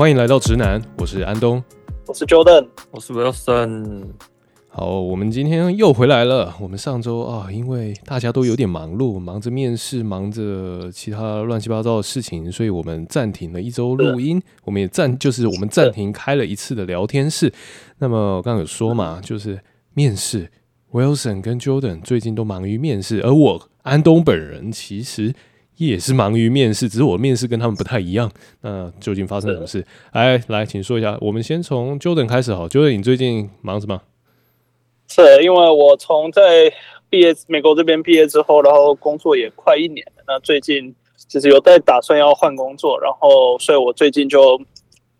欢迎来到直男，我是安东，我是 Jordan，我是 Wilson。好，我们今天又回来了。我们上周啊，因为大家都有点忙碌，忙着面试，忙着其他乱七八糟的事情，所以我们暂停了一周录音。我们也暂就是我们暂停开了一次的聊天室。那么我刚刚有说嘛，就是面试，Wilson 跟 Jordan 最近都忙于面试，而我安东本人其实也是忙于面试，只是我面试跟他们不太一样。那究竟发生什么事？哎来，请说一下。我们先从 Jordan 开始好，Jordan，你最近忙什么？是因为我从在毕业美国这边毕业之后，然后工作也快一年了。那最近其实有在打算要换工作，然后所以我最近就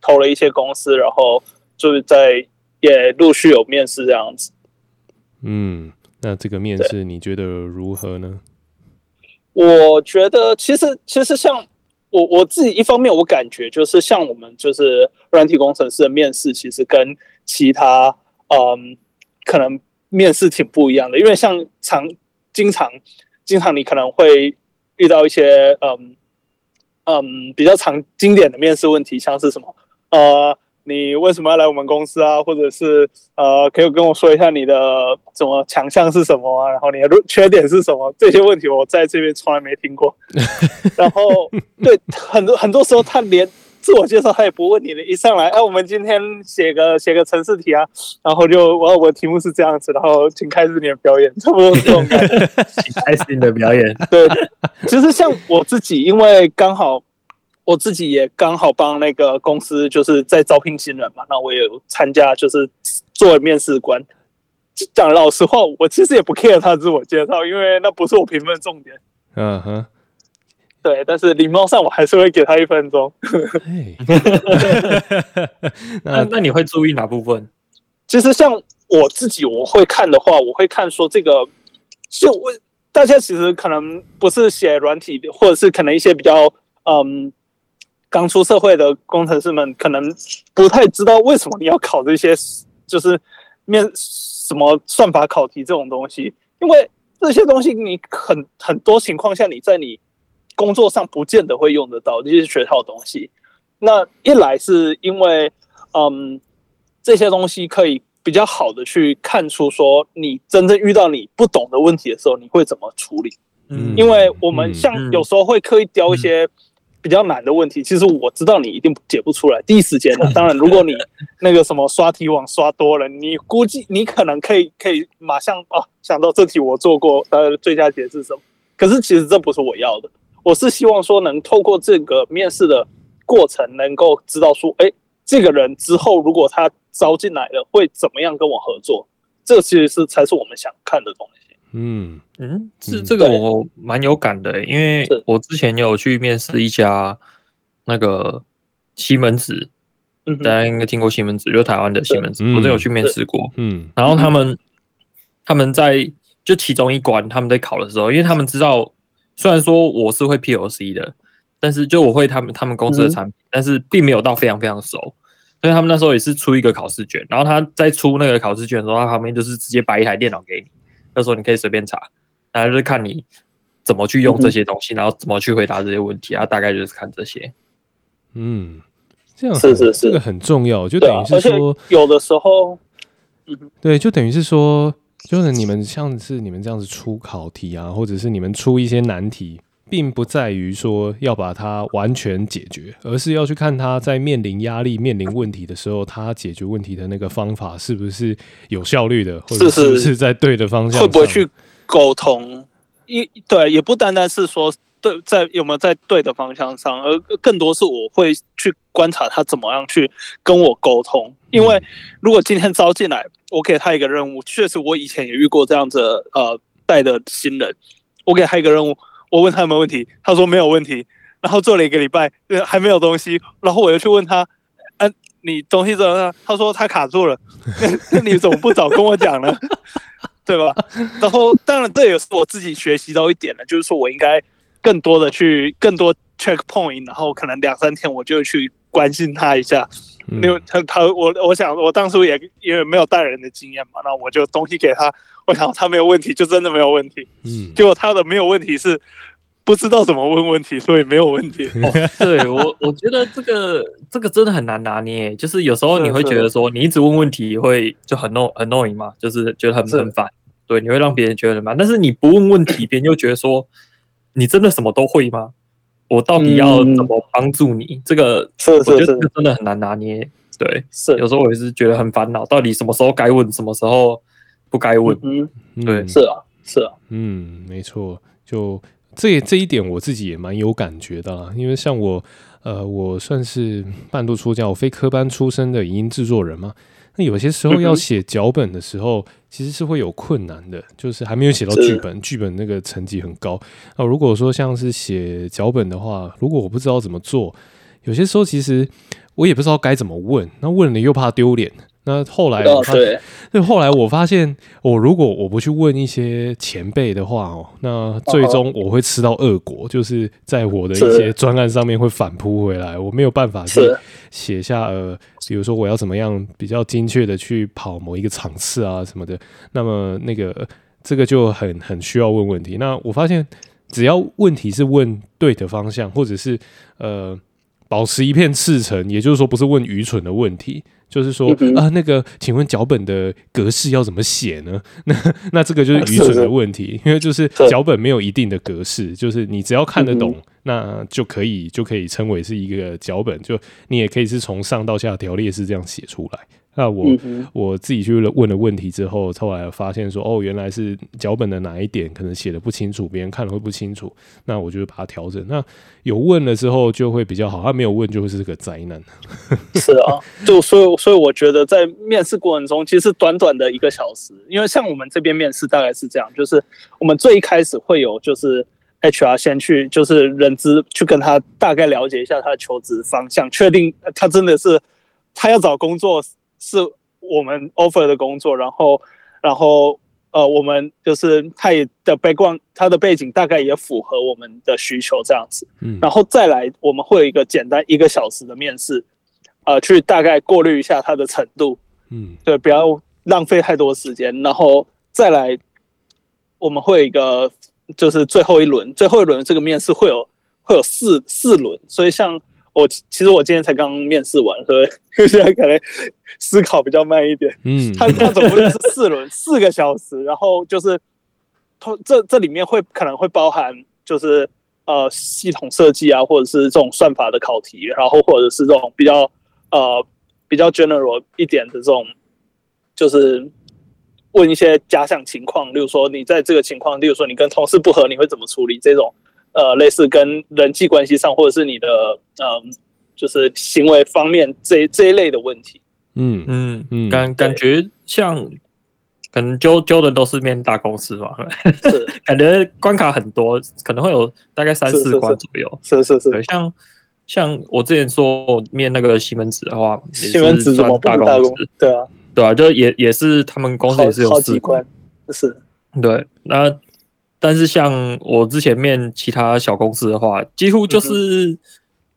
投了一些公司，然后就是在也陆续有面试这样子。嗯，那这个面试你觉得如何呢？我觉得其实其实像我我自己一方面我感觉就是像我们就是软体工程师的面试，其实跟其他嗯。可能面试挺不一样的，因为像常经常经常你可能会遇到一些嗯嗯比较常经典的面试问题，像是什么呃你为什么要来我们公司啊？或者是呃可以跟我说一下你的什么强项是什么啊？然后你的缺点是什么？这些问题我在这边从来没听过。然后对很多很多时候他连。自我介绍他也不问你的，一上来，哎、啊，我们今天写个写个城市题啊，然后就我我的题目是这样子，然后请开始你的表演，差不多这种感觉，请开始你的表演。对，其实像我自己，因为刚好我自己也刚好帮那个公司就是在招聘新人嘛，那我也有参加，就是作为面试官。讲老实话，我其实也不 care 他自我介绍，因为那不是我评分重点。嗯哼。对，但是礼貌上我还是会给他一分钟。那那你会注意哪部分？其实像我自己，我会看的话，我会看说这个，就我大家其实可能不是写软体，或者是可能一些比较嗯刚出社会的工程师们，可能不太知道为什么你要考这些，就是面什么算法考题这种东西，因为这些东西你很很多情况下你在你。工作上不见得会用得到这些学套的东西。那一来是因为，嗯，这些东西可以比较好的去看出说，你真正遇到你不懂的问题的时候，你会怎么处理。嗯，因为我们像有时候会刻意雕一些比较难的问题，其实我知道你一定解不出来，第一时间的。当然，如果你那个什么刷题网刷多了，你估计你可能可以可以马上哦想到这题我做过，呃，最佳解是什么？可是其实这不是我要的。我是希望说，能透过这个面试的过程，能够知道说，哎，这个人之后如果他招进来了，会怎么样跟我合作？这其实是才是我们想看的东西。嗯。嗯，是这个我蛮有感的，因为我之前有去面试一家那个西门子，大家应该听过西门子，就台湾的西门子，我都有去面试过。嗯，然后他们他们在就其中一关他们在考的时候，因为他们知道。虽然说我是会 POC 的，但是就我会他们他们公司的产品，嗯、但是并没有到非常非常熟，所以他们那时候也是出一个考试卷，然后他在出那个考试卷的时候，他旁边就是直接摆一台电脑给你，那时候你可以随便查，然后就是看你怎么去用这些东西，嗯、然后怎么去回答这些问题，然后大概就是看这些。嗯，这样是是是，这个很重要，就等于是说有的时候，对，就等于是说。就是你们像是你们这样子出考题啊，或者是你们出一些难题，并不在于说要把它完全解决，而是要去看他在面临压力、面临问题的时候，他解决问题的那个方法是不是有效率的，或者是不是在对的方向，会不会去沟通？一对，也不单单是说。对，在有没有在对的方向上，而更多是我会去观察他怎么样去跟我沟通。因为如果今天招进来，我给他一个任务，确实我以前也遇过这样子呃带的新人，我给他一个任务，我问他有没有问题，他说没有问题，然后做了一个礼拜还没有东西，然后我又去问他，嗯、你东西怎么样？他说他卡住了，那 你怎么不早跟我讲呢？对吧？然后当然这也是我自己学习到一点了，就是说我应该。更多的去更多 check point，然后可能两三天我就去关心他一下，因为他他我我想我当初也因为没有带人的经验嘛，那我就东西给他，我想他没有问题就真的没有问题，嗯，结果他的没有问题是不不知道怎么问问题，所以没有问题。哦、对我，我觉得这个这个真的很难拿捏。就是有时候你会觉得说，你一直问问题会就很 no 很 annoying 嘛，就是觉得很很烦。对，你会让别人觉得很烦。但是你不问问题，别人又觉得说，你真的什么都会吗？我到底要怎么帮助你？嗯、这个是我觉得这个真的很难拿捏。对，是有时候我也是觉得很烦恼，到底什么时候该问，什么时候不该问？嗯，对，是啊，是啊，嗯，没错，就这这一点我自己也蛮有感觉的啦，因为像我，呃，我算是半路出家，我非科班出身的影音制作人嘛。那有些时候要写脚本的时候，其实是会有困难的，就是还没有写到剧本，剧本那个层级很高。那如果说像是写脚本的话，如果我不知道怎么做，有些时候其实我也不知道该怎么问，那问了又怕丢脸。那后来，对，那，后来我发现，我如果我不去问一些前辈的话哦，那最终我会吃到恶果，就是在我的一些专案上面会反扑回来，我没有办法去写下呃，比如说我要怎么样比较精确的去跑某一个场次啊什么的，那么那个这个就很很需要问问题。那我发现，只要问题是问对的方向，或者是呃保持一片赤诚，也就是说不是问愚蠢的问题。就是说啊，那个，请问脚本的格式要怎么写呢？那那这个就是愚蠢的问题，因为就是脚本没有一定的格式，就是你只要看得懂，那就可以就可以称为是一个脚本，就你也可以是从上到下条列式这样写出来。那我、嗯、我自己去问了问题之后，后来发现说，哦，原来是脚本的哪一点可能写的不清楚，别人看了会不清楚，那我就把它调整。那有问了之后就会比较好，他没有问就会是个灾难。是啊，就所以所以我觉得在面试过程中，其实短短的一个小时，因为像我们这边面试大概是这样，就是我们最一开始会有就是 HR 先去就是人资去跟他大概了解一下他的求职方向，确定他真的是他要找工作。是我们 offer 的工作，然后，然后，呃，我们就是他也的 background，他的背景大概也符合我们的需求这样子，嗯，然后再来，我们会有一个简单一个小时的面试，呃，去大概过滤一下他的程度，嗯，对，不要浪费太多时间，然后再来，我们会有一个就是最后一轮，最后一轮这个面试会有会有四四轮，所以像。我其实我今天才刚面试完，所以 现在可能思考比较慢一点。嗯，他他总共是四轮，四个小时，然后就是通，这这里面会可能会包含就是呃系统设计啊，或者是这种算法的考题，然后或者是这种比较呃比较 general 一点的这种，就是问一些假想情况，例如说你在这个情况，例如说你跟同事不和，你会怎么处理这种。呃，类似跟人际关系上，或者是你的嗯，就是行为方面这这一类的问题。嗯嗯嗯，感感觉像可能揪揪的都是面大公司嘛，感觉关卡很多，可能会有大概三四关左右。是是是，像像我之前说面那个西门子的话，西门子什么大公司？对啊，对啊，就也也是他们公司也是有四关，是，对，那。但是像我之前面其他小公司的话，几乎就是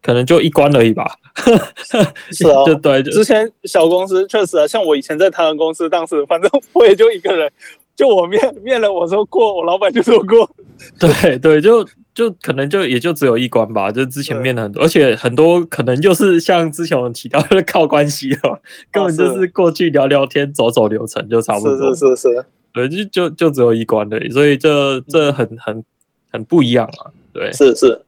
可能就一关而已吧。是啊，就对，之前小公司确实啊，像我以前在台湾公司，当时反正我也就一个人，就我面面了，我说过，我老板就说过。对对，就就可能就也就只有一关吧。就之前面了很多，而且很多可能就是像之前我们提到的靠关系了，根本就是过去聊聊天、走走流程就差不多。是是是是。对，就就就只有一关的，所以这这很很很不一样啊。对，是是，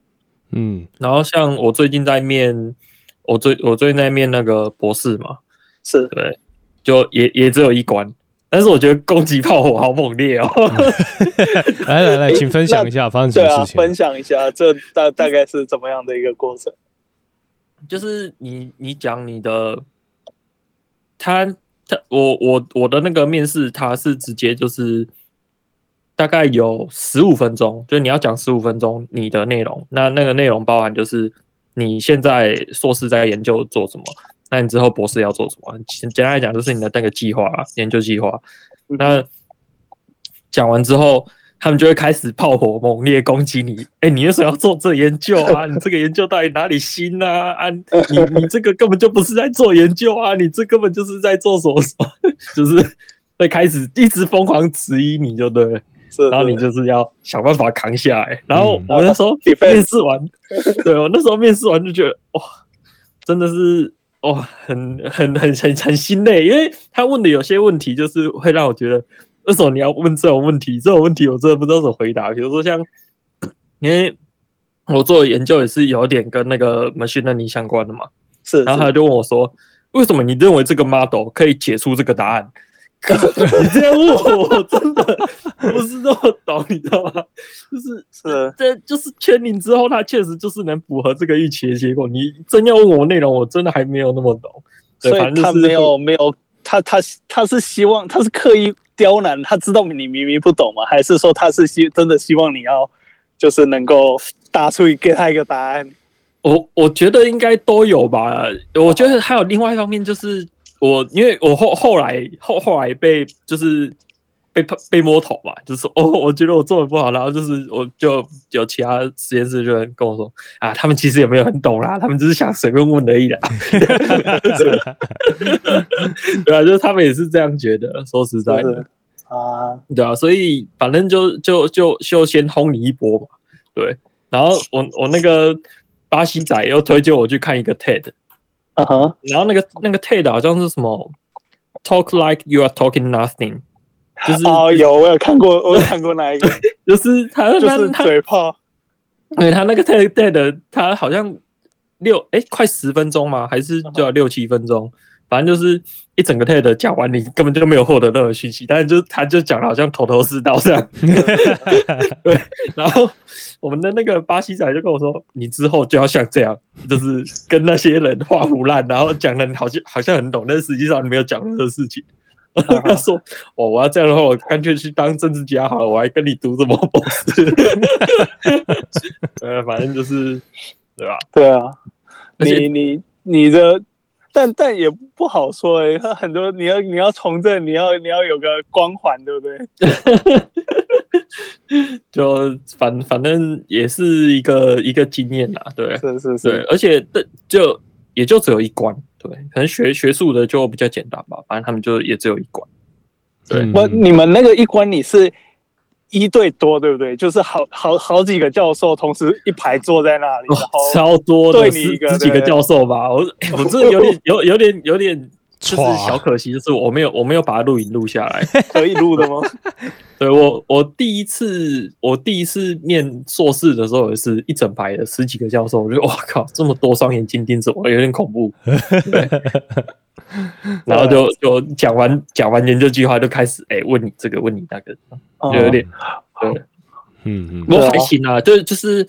嗯。然后像我最近在面，我最我最近在面那个博士嘛，是对，就也也只有一关，但是我觉得攻击炮火好猛烈哦。来来来，请分享一下发生什么事情？对啊，分享一下，这大大概是怎么样的一个过程？就是你你讲你的，他。他我我我的那个面试，他是直接就是大概有十五分钟，就是你要讲十五分钟你的内容。那那个内容包含就是你现在硕士在研究做什么，那你之后博士要做什么？简单来讲，就是你的那个计划，研究计划。那讲完之后。他们就会开始炮火猛烈攻击你，哎、欸，你为什么要做这研究啊？你这个研究到底哪里新啊？啊，你你这个根本就不是在做研究啊，你这根本就是在做什么？什么，就是会开始一直疯狂质疑你就对了，然后你就是要想办法扛下来。然后我那时候 面试完，对我那时候面试完就觉得哇，真的是哇，很很很很很心累，因为他问的有些问题就是会让我觉得，为什么你要问这种问题？这种问题我真的不知道怎么回答。比如说像，因为我做的研究也是有点跟那个 machine learning 相关的嘛，是，然后他就问我说，为什么你认为这个 model 可以解出这个答案？你这样问我，我真的不是那么懂，你知道吗？就是是，这就是圈领之后，它确实就是能符合这个预期的结果。你真要问我内容，我真的还没有那么懂。所以他没有没有，他他他是希望他是刻意刁难，他知道你明明不懂吗？还是说他是希真的希望你要就是能够答出给他一个答案？我我觉得应该都有吧。我觉得还有另外一方面就是。我因为我后后来后后来被就是被被摸头嘛，就是哦，我觉得我做的不好，然后就是我就有其他实验室就跟我说啊，他们其实也没有很懂啦，他们只是想随便问而已啦。对啊，就是他们也是这样觉得。说实在的啊，对啊，所以反正就就就就先轰你一波嘛。对，然后我我那个巴西仔又推荐我去看一个 TED。嗯哼，然后那个那个 TED 好像是什么 Talk like you are talking nothing，就是哦，有我有看过，我有看过那一个，就是他就是嘴炮，对他那个 TED TED 他好像六哎快十分钟嘛？还是就要六七分钟？反正就是一整个 TED 讲完，你根本就没有获得任何讯息，但是就他就讲的好像头头是道这样。对，然后我们的那个巴西仔就跟我说：“你之后就要像这样，就是跟那些人画虎烂，然后讲的好像好像很懂，但是实际上你没有讲任何事情。” 他说：“哦，我要这样的话，我干脆去当政治家好了，我还跟你读什么博士？” 呃，反正就是对吧？对啊，你你你的。但但也不好说哎、欸，他很多你要你要从政，你要你要有个光环，对不对？就反反正也是一个一个经验啦，对，是是是，而且就也就只有一关，对，可能学学术的就比较简单吧，反正他们就也只有一关，对，我、嗯，你们那个一关你是。一对多，对不对？就是好好好几个教授同时一排坐在那里，哦、超多的，十十几个教授吧。我我这有点有有点有点就是 小可惜，就是我没有我没有把它录影录下来，可以录的吗？对我我第一次我第一次念硕士的时候也是一整排的十几个教授，我觉得哇靠，这么多双眼睛盯着我，有点恐怖。对。然后就就讲完讲完研究计划就开始哎、欸、问你这个问你那个，就有点对，嗯嗯，不过还行啊，就就是，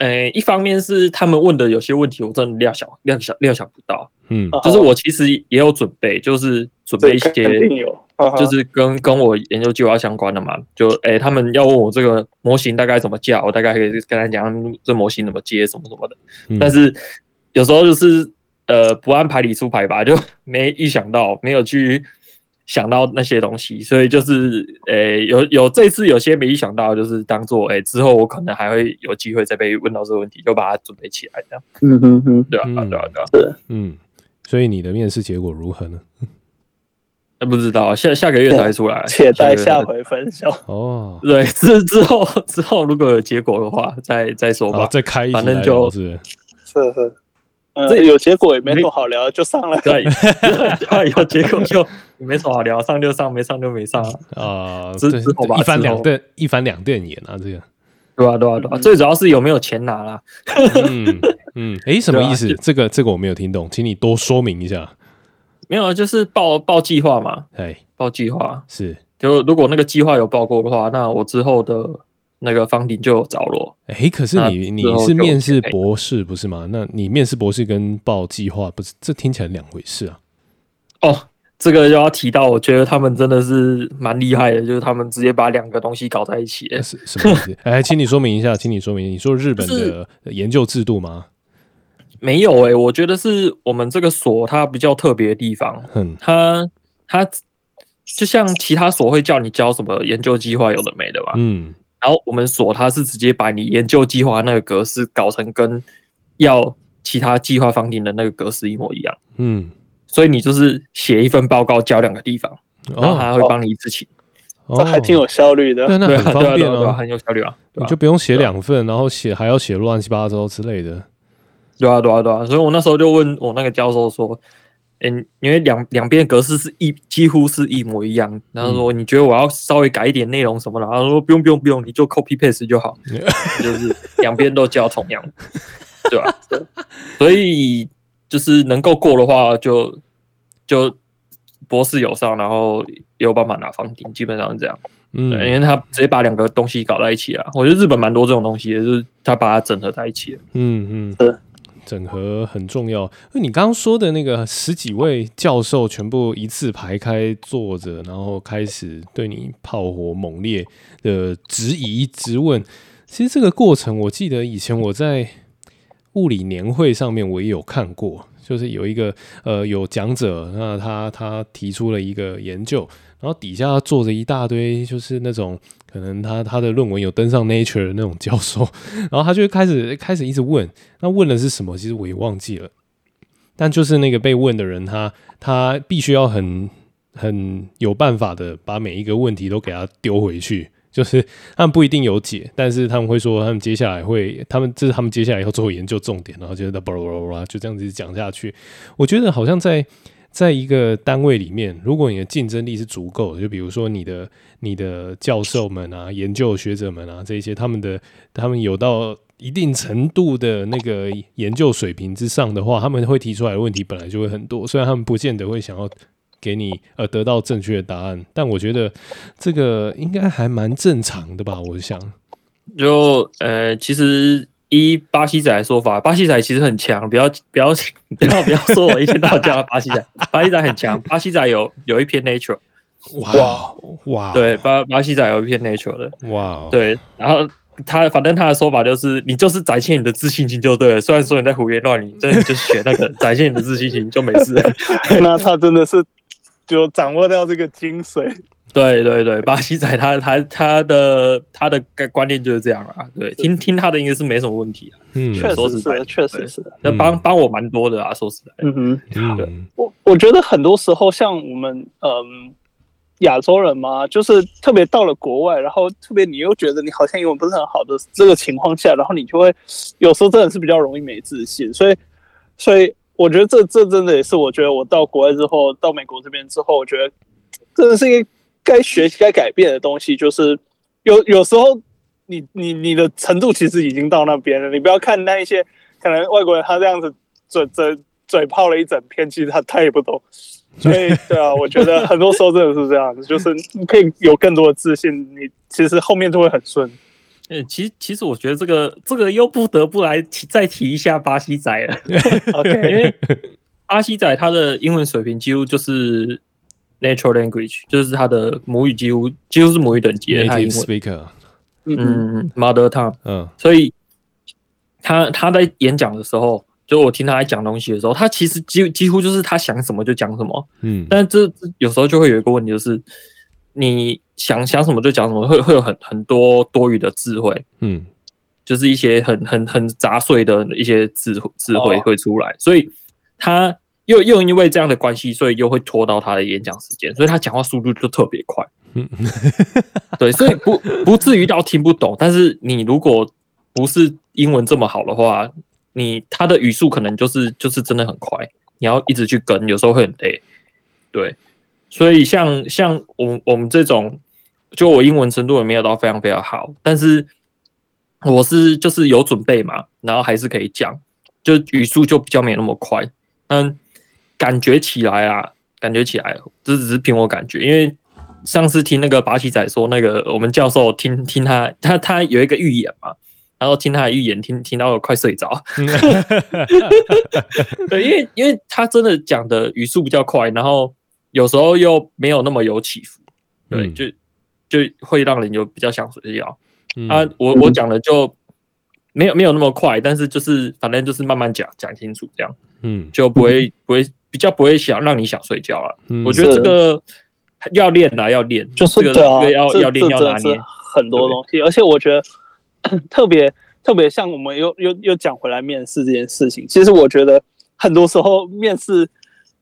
哎、欸，一方面是他们问的有些问题我真的料想料想料想不到，嗯，就是我其实也有准备，就是准备一些，就是跟跟我研究计划相关的嘛，就哎、欸、他们要问我这个模型大概怎么架，我大概可以跟他讲这模型怎么接什么什么的，但是有时候就是。呃，不按牌理出牌吧，就没预想到，没有去想到那些东西，所以就是，诶、欸，有有这次有些没想到，就是当做，哎、欸，之后我可能还会有机会再被问到这个问题，就把它准备起来，这样。嗯哼哼，对啊，对啊，对啊。嗯，所以你的面试结果如何呢？那不知道，下下个月才出来，且待下回分晓。哦，对，之之后之后如果有结果的话，再再说吧，再开一，反正就是是是。这有结果也没什么好聊，就上了。对，有结果就没什么好聊，上就上，没上就没上啊。之之后吧，一翻两瞪，一翻两瞪眼啊，这个。对啊，对啊，对啊。最主要是有没有钱拿啦。嗯嗯，哎，什么意思？这个这个我没有听懂，请你多说明一下。没有，就是报报计划嘛。哎，报计划是。就如果那个计划有报过的话，那我之后的。那个方顶就有着落。哎、欸，可是你你是面试博士不是吗？那你面试博士跟报计划不是，这听起来两回事啊。哦，这个就要提到，我觉得他们真的是蛮厉害的，就是他们直接把两个东西搞在一起。是什么意思？哎，请你说明一下，请你说明，你说日本的研究制度吗？没有哎、欸，我觉得是我们这个所它比较特别的地方。嗯，它它就像其他所会叫你交什么研究计划，有的没的吧？嗯。然后我们所它是直接把你研究计划那个格式搞成跟要其他计划方定的那个格式一模一样，嗯，所以你就是写一份报告交两个地方，然后还会帮你一次请，这还挺有效率的。对，那很方便哦，很有效率啊。你就不用写两份，然后写还要写乱七八糟之类的。对啊，对啊，对啊。所以我那时候就问我那个教授说：“诶，因为两两边格式是一几乎是一模一样，然后说你觉得我要稍微改一点内容什么的？”然后说：“不用，不用，不用，你就 copy paste 就好，就是两边都交同样，对吧？”对，所以就是能够过的话就，就就。博士有上，然后也有办法拿房顶，基本上是这样。嗯，因为他直接把两个东西搞在一起了。我觉得日本蛮多这种东西的，就是他把它整合在一起。嗯嗯，整合很重要。那你刚刚说的那个十几位教授全部一字排开坐着，然后开始对你炮火猛烈的质疑质问，其实这个过程，我记得以前我在物理年会上面我也有看过。就是有一个呃有讲者，那他他提出了一个研究，然后底下坐着一大堆，就是那种可能他他的论文有登上 Nature 的那种教授，然后他就开始开始一直问，那问的是什么？其实我也忘记了，但就是那个被问的人，他他必须要很很有办法的把每一个问题都给他丢回去。就是他们不一定有解，但是他们会说，他们接下来会，他们这是他们接下来要做研究重点，然后就在巴拉巴拉巴拉就这样子讲下去。我觉得好像在在一个单位里面，如果你的竞争力是足够的，就比如说你的你的教授们啊、研究学者们啊这些，他们的他们有到一定程度的那个研究水平之上的话，他们会提出来的问题本来就会很多，虽然他们不见得会想要。给你呃得到正确的答案，但我觉得这个应该还蛮正常的吧？我想，就呃，其实依巴西仔的说法，巴西仔其实很强，不要不要 不要不要说我一天到晚叫他巴西仔，巴西仔很强，巴西仔有有一篇 Nature，哇哇，对巴巴西仔有一篇 Nature 的，哇，对，然后他反正他的说法就是，你就是展现你的自信心就对了，虽然说你在胡言乱语，真的就学那个 展现你的自信心就没事了，那他真的是。就掌握到这个精髓，对对对，巴西仔他他他的他的观念就是这样啊，对，听听他的应该是没什么问题啊，嗯，确实是，确实是，那帮帮我蛮多的啊，说实在，嗯哼，对，我我觉得很多时候像我们嗯亚洲人嘛，就是特别到了国外，然后特别你又觉得你好像英文不是很好的这个情况下，然后你就会有时候真的是比较容易没自信，所以所以。我觉得这这真的也是，我觉得我到国外之后，到美国这边之后，我觉得真的是一个该学习、该改变的东西。就是有有时候你，你你你的程度其实已经到那边了。你不要看那一些可能外国人，他这样子嘴嘴嘴炮了一整篇，其实他他也不懂。所以，对啊，我觉得很多时候真的是这样子，就是你可以有更多的自信，你其实后面就会很顺。嗯，其实其实我觉得这个这个又不得不来提再提一下巴西仔了，OK，因为巴西仔他的英文水平几乎就是 natural language，就是他的母语几乎几乎是母语等级的他英文。Speaker，嗯，mother tongue，嗯，所以他他在演讲的时候，就我听他在讲东西的时候，他其实几几乎就是他想什么就讲什么，嗯，但这这有时候就会有一个问题就是。你想想什么就讲什么，会会有很很多多余的智慧，嗯，就是一些很很很杂碎的一些智智慧会出来，所以他又又因为这样的关系，所以又会拖到他的演讲时间，所以他讲话速度就特别快，嗯，对，所以不不至于到听不懂，但是你如果不是英文这么好的话，你他的语速可能就是就是真的很快，你要一直去跟，有时候会很累，对。所以像像我我们这种，就我英文程度也没有到非常非常好，但是我是就是有准备嘛，然后还是可以讲，就语速就比较没那么快。嗯，感觉起来啊，感觉起来，这只是凭我感觉，因为上次听那个巴西仔说，那个我们教授听听他他他有一个预言嘛，然后听他的预言，听听到我快睡着。对，因为因为他真的讲的语速比较快，然后。有时候又没有那么有起伏，对，嗯、就就会让人有比较想睡觉。嗯、啊，我我讲的就没有没有那么快，但是就是反正就是慢慢讲讲清楚这样，嗯，就不会不会比较不会想让你想睡觉了。嗯、我觉得这个要练啦，要练，就是对啊，要要练要拿捏很多东西，而且我觉得 特别特别像我们又又又讲回来面试这件事情，其实我觉得很多时候面试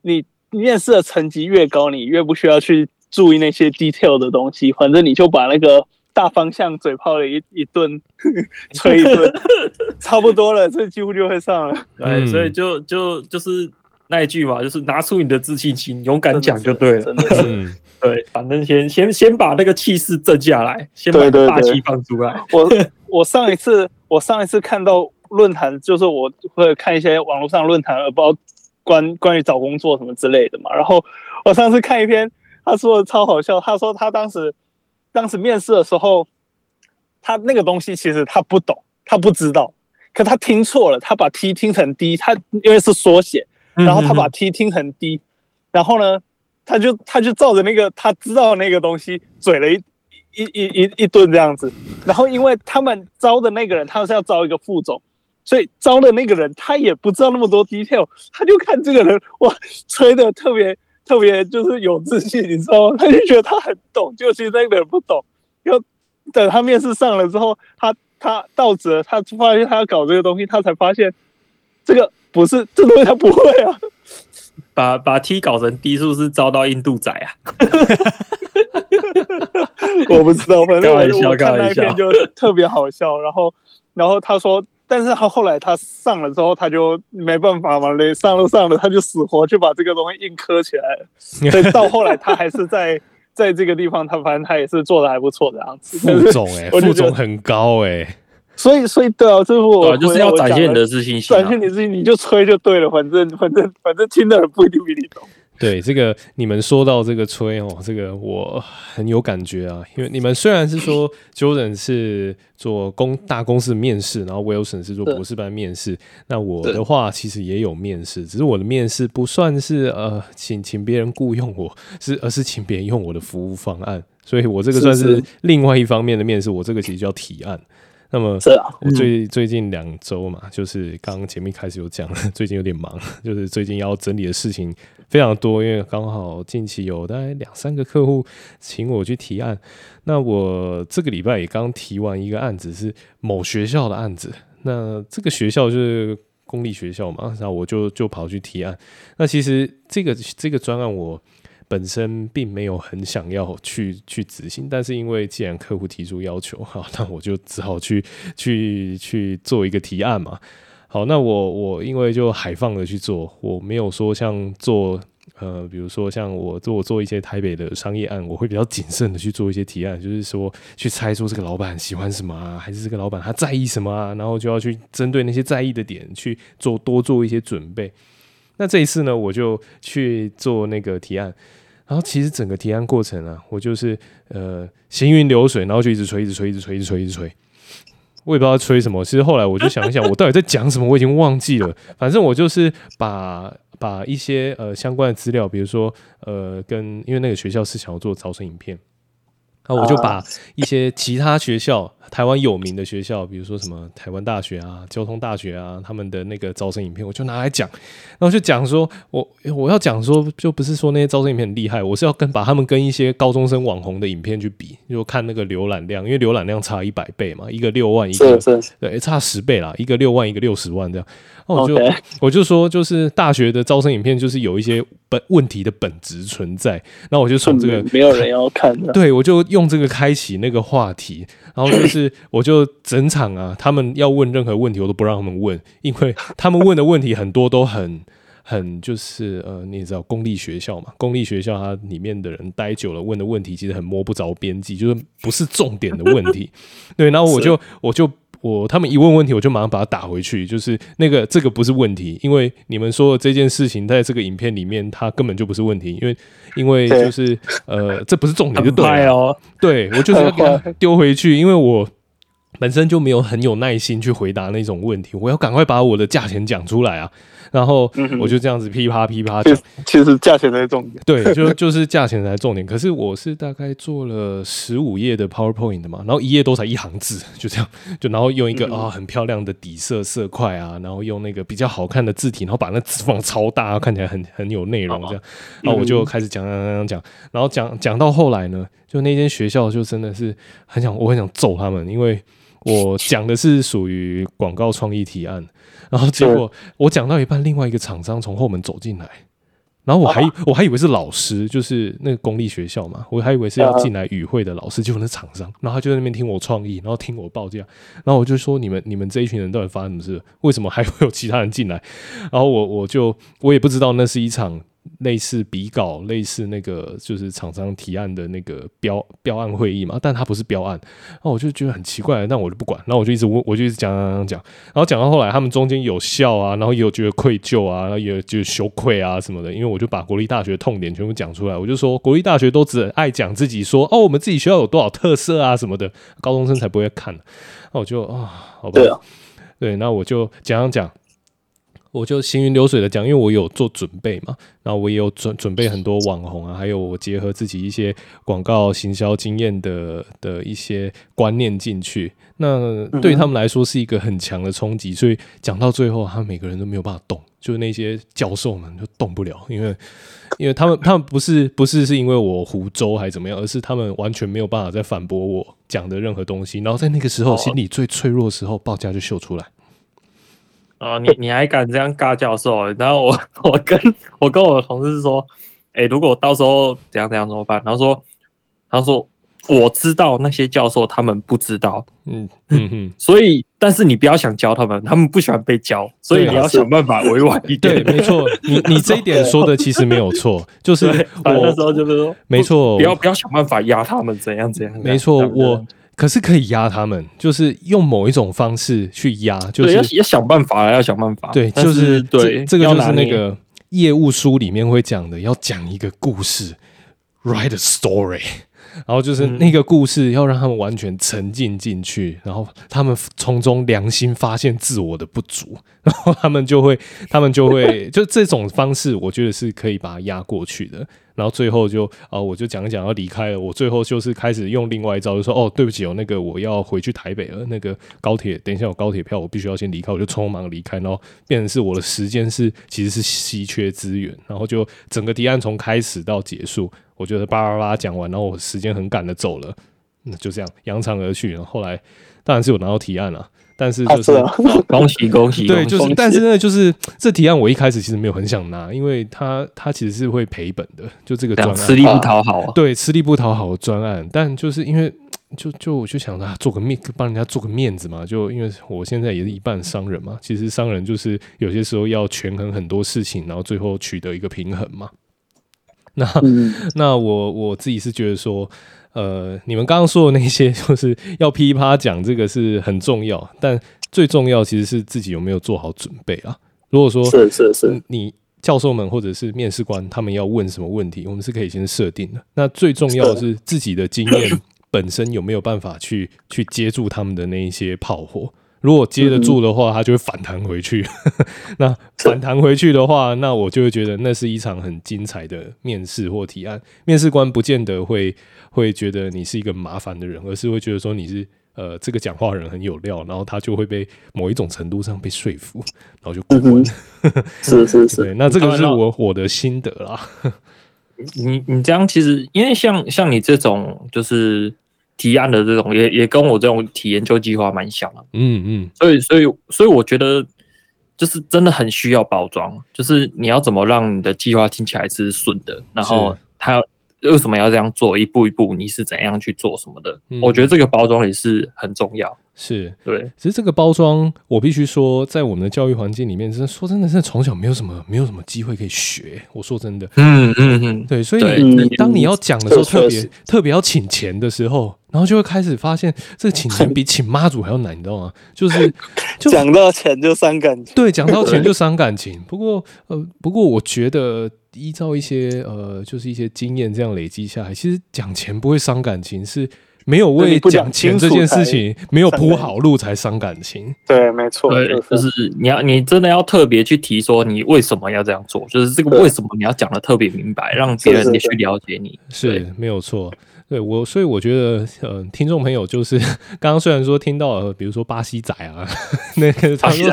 你。面试的成绩越高，你越不需要去注意那些 detail 的东西，反正你就把那个大方向嘴炮了一一顿，吹一顿，差不多了，这几乎就会上了。对，嗯、所以就就就是那一句嘛，就是拿出你的自信心，勇敢讲就对了。真的是，真的是 对，反正先先先把那个气势镇下来，先把霸气放出来。对对对我我上一次我上一次看到论坛，就是我会看一些网络上论坛，呃不关关于找工作什么之类的嘛。然后我上次看一篇。他说的超好笑，他说他当时当时面试的时候，他那个东西其实他不懂，他不知道，可他听错了，他把 T 听成 D，他因为是缩写，然后他把 T 听很低然后呢，他就他就照着那个他知道的那个东西嘴了一一一一一顿这样子，然后因为他们招的那个人他是要招一个副总，所以招的那个人他也不知道那么多 detail，他就看这个人哇吹的特别。特别就是有自信，你知道吗？他就觉得他很懂，就其实那个人不懂。要等他面试上了之后，他他到职，他发现他要搞这个东西，他才发现这个不是这东西，他不会啊。把把 T 搞成是不是遭到印度仔啊？我不知道，反正我看那篇就特别好笑。然后然后他说。但是他后来他上了之后，他就没办法嘛，嘞，上了上了，他就死活就把这个东西硬磕起来了。所以到后来他还是在在这个地方，他反正他也是做的还不错的样子。副总哎、欸，副总很高哎、欸。所以所以对啊，这是我就是要展现你的自信心、啊，展现你的自信，你就吹就对了，反正反正反正听的人不一定比你懂。对这个，你们说到这个吹哦，这个我很有感觉啊。因为你们虽然是说 Jordan 是做公大公司面试，然后 Wilson 是做博士班面试，那我的话其实也有面试，只是我的面试不算是呃请请别人雇佣我，是而是请别人用我的服务方案，所以我这个算是另外一方面的面试，我这个其实叫提案。那么，我最最近两周嘛，就是刚刚前面开始有讲了，最近有点忙，就是最近要整理的事情非常多，因为刚好近期有大概两三个客户请我去提案。那我这个礼拜也刚提完一个案子，是某学校的案子。那这个学校就是公立学校嘛，然后我就就跑去提案。那其实这个这个专案我。本身并没有很想要去去执行，但是因为既然客户提出要求，哈，那我就只好去 去去做一个提案嘛。好，那我我因为就海放的去做，我没有说像做呃，比如说像我做做一些台北的商业案，我会比较谨慎的去做一些提案，就是说去猜出这个老板喜欢什么啊，还是这个老板他在意什么啊，然后就要去针对那些在意的点去做多做一些准备。那这一次呢，我就去做那个提案。然后其实整个提案过程啊，我就是呃行云流水，然后就一直吹，一直吹，一直吹，一直吹，一直吹。我也不知道吹什么。其实后来我就想一想，我到底在讲什么，我已经忘记了。反正我就是把把一些呃相关的资料，比如说呃跟因为那个学校是想要做招生影片。那我就把一些其他学校，台湾有名的学校，比如说什么台湾大学啊、交通大学啊，他们的那个招生影片，我就拿来讲。然后就讲说，我我要讲说，就不是说那些招生影片很厉害，我是要跟把他们跟一些高中生网红的影片去比，就看那个浏览量，因为浏览量差一百倍嘛，一个六万，一个对差十倍啦，一个六万，一个六十万这样。那我就.我就说，就是大学的招生影片，就是有一些本问题的本质存在。那我就从这个没有人要看的，对我就用这个开启那个话题，然后就是 我就整场啊，他们要问任何问题，我都不让他们问，因为他们问的问题很多都很很就是呃，你也知道公立学校嘛，公立学校它里面的人待久了，问的问题其实很摸不着边际，就是不是重点的问题。对，然后我就我就。我他们一问问题，我就马上把它打回去，就是那个这个不是问题，因为你们说的这件事情在这个影片里面，它根本就不是问题，因为因为 就是呃，这不是重点就对了，哦、对我就是要给他丢回去，因为我本身就没有很有耐心去回答那种问题，我要赶快把我的价钱讲出来啊。然后我就这样子噼啪噼啪讲，其实价钱才是重点。对，就就是价钱才是重点。可是我是大概做了十五页的 PowerPoint 的嘛，然后一页都才一行字，就这样，就然后用一个啊很漂亮的底色色块啊，然后用那个比较好看的字体，然后把那字放超大，看起来很很有内容这样。然后我就开始讲讲讲讲讲，然后讲讲到后来呢，就那间学校就真的是很想，我很想揍他们，因为我讲的是属于广告创意提案。然后结果我讲到一半，另外一个厂商从后门走进来，然后我还我还以为是老师，就是那个公立学校嘛，我还以为是要进来与会的老师，结果那厂商，然后他就在那边听我创意，然后听我报价，然后我就说你们你们这一群人到底发生什么事？为什么还会有其他人进来？然后我我就我也不知道那是一场。类似比稿，类似那个就是厂商提案的那个标标案会议嘛，但它不是标案，然后我就觉得很奇怪，那我就不管，然后我就一直我我就一直讲讲讲讲，然后讲到后来，他们中间有笑啊，然后也有觉得愧疚啊，然后也有觉得羞愧啊什么的，因为我就把国立大学的痛点全部讲出来，我就说国立大学都只爱讲自己说哦，我们自己学校有多少特色啊什么的，高中生才不会看，那我就啊，好吧，对啊，对，那我就讲讲讲。我就行云流水的讲，因为我有做准备嘛，然后我也有准准备很多网红啊，还有我结合自己一些广告行销经验的的一些观念进去，那对他们来说是一个很强的冲击，所以讲到最后，他们每个人都没有办法动，就是那些教授们就动不了，因为因为他们他们不是不是是因为我胡诌还是怎么样，而是他们完全没有办法再反驳我讲的任何东西，然后在那个时候心里最脆弱的时候，报价就秀出来。哦，你你还敢这样尬教授？然后我 我跟我跟我的同事说，哎、欸，如果到时候怎样怎样怎么办？然后说，他说我知道那些教授他们不知道，嗯嗯嗯，所以但是你不要想教他们，他们不喜欢被教，所以你要想办法委婉一点。对，没错，你你这一点说的其实没有错，就是我那时候就是说，没错，不要不要想办法压他们怎样怎样。没错，我。可是可以压他们，就是用某一种方式去压，就是要要想办法，要想办法。对，就是对，这个就是那个业务书里面会讲的，要讲一个故事，write a story，然后就是那个故事要让他们完全沉浸进去，然后他们从中良心发现自我的不足，然后他们就会，他们就会，就这种方式，我觉得是可以把它压过去的。然后最后就啊、呃，我就讲一讲要离开了。我最后就是开始用另外一招，就说哦，对不起哦，那个我要回去台北了。那个高铁，等一下有高铁票，我必须要先离开，我就匆忙离开。然后变成是我的时间是其实是稀缺资源。然后就整个提案从开始到结束，我觉得叭叭叭讲完，然后我时间很赶的走了，那就这样扬长而去。然后后来当然是有拿到提案了。但是就是 恭喜恭喜，对，就是但是呢，就是这提案我一开始其实没有很想拿，因为他他其实是会赔本的，就这个专案吃力不讨好，对，吃力不讨好的专案。但就是因为就就我就想着做个面，帮人家做个面子嘛。就因为我现在也是一半商人嘛，其实商人就是有些时候要权衡很多事情，然后最后取得一个平衡嘛。那那我我自己是觉得说。呃，你们刚刚说的那些，就是要噼啪讲，这个是很重要，但最重要其实是自己有没有做好准备啊。如果说是是是，你教授们或者是面试官他们要问什么问题，我们是可以先设定的。那最重要的是自己的经验本身有没有办法去去接住他们的那一些炮火。如果接得住的话，他就会反弹回去。那反弹回去的话，那我就会觉得那是一场很精彩的面试或提案。面试官不见得会会觉得你是一个麻烦的人，而是会觉得说你是呃这个讲话人很有料，然后他就会被某一种程度上被说服，然后就过关。是是是，对，那这个是我我的心得啦。你你这样其实，因为像像你这种就是。提案的这种也也跟我这种体研究计划蛮像的，嗯嗯，所以所以所以我觉得就是真的很需要包装，就是你要怎么让你的计划听起来是顺的，然后他为什么要这样做，一步一步你是怎样去做什么的，嗯、我觉得这个包装也是很重要。是对，其实这个包装，我必须说，在我们的教育环境里面，真的说真的是从小没有什么没有什么机会可以学。我说真的，嗯嗯嗯，对，所以你你当你要讲的时候，特别特别要请钱的时候，然后就会开始发现，这个请钱比请妈祖还要难，你知道吗？就是 讲到钱就伤感情，对，讲到钱就伤感情。不过呃，不过我觉得依照一些呃，就是一些经验这样累积下来，其实讲钱不会伤感情，是。没有为讲钱这件事情没有铺好路才伤感情。对，没错，对，就是。你要你真的要特别去提说你为什么要这样做，就是这个为什么你要讲的特别明白，让别人也去了解你，是没有错。对我，所以我觉得，呃，听众朋友就是刚刚虽然说听到了，比如说巴西仔啊，那个他说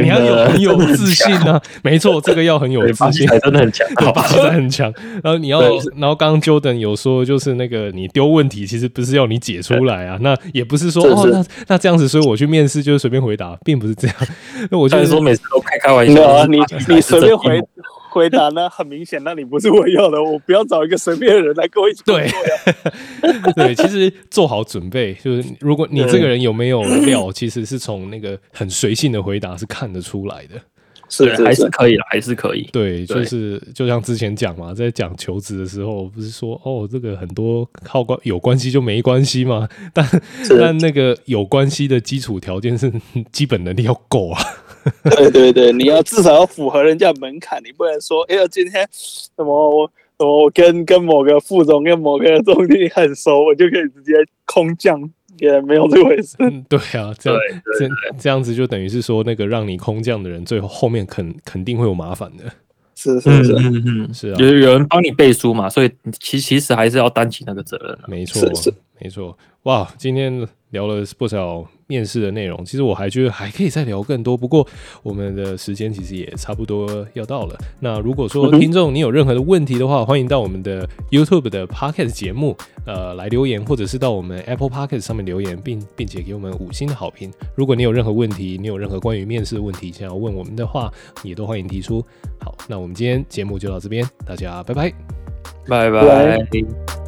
你要有很有自信啊，没错，这个要很有自信，真的很强，巴西仔很强。然后你要，然后刚刚 Jordan 有说，就是那个你丢问题，其实不是要你解出来啊，那也不是说哦，那那这样子，所以我去面试就是随便回答，并不是这样。那我就是说每次都开开玩笑，你你随便回。回答呢，很明显，那你不是我要的，我不要找一个随便的人来跟我一起对 对，其实做好准备，就是如果你这个人有没有料，其实是从那个很随性的回答是看得出来的。是，是，是还是可以的，还是可以。对，就是就像之前讲嘛，在讲求职的时候，不是说哦，这个很多靠关有关系就没关系嘛？但但那个有关系的基础条件是 基本能力要够啊。对对对，你要至少要符合人家门槛，你不能说哎呀，今天什么我我跟跟某个副总跟某个总经理很熟，我就可以直接空降。也没有这回事。嗯，对啊，这样这这样子就等于是说，那个让你空降的人，最后后面肯肯定会有麻烦的。是是是，嗯嗯，是啊，就是有人帮你背书嘛，所以其其实还是要担起那个责任。没错，没错。哇，今天聊了不少面试的内容，其实我还觉得还可以再聊更多。不过我们的时间其实也差不多要到了。那如果说听众你有任何的问题的话，欢迎到我们的 YouTube 的 Podcast 节目呃来留言，或者是到我们 Apple Podcast 上面留言，并并且给我们五星的好评。如果你有任何问题，你有任何关于面试的问题想要问我们的话，也都欢迎提出。好，那我们今天节目就到这边，大家拜拜，拜拜。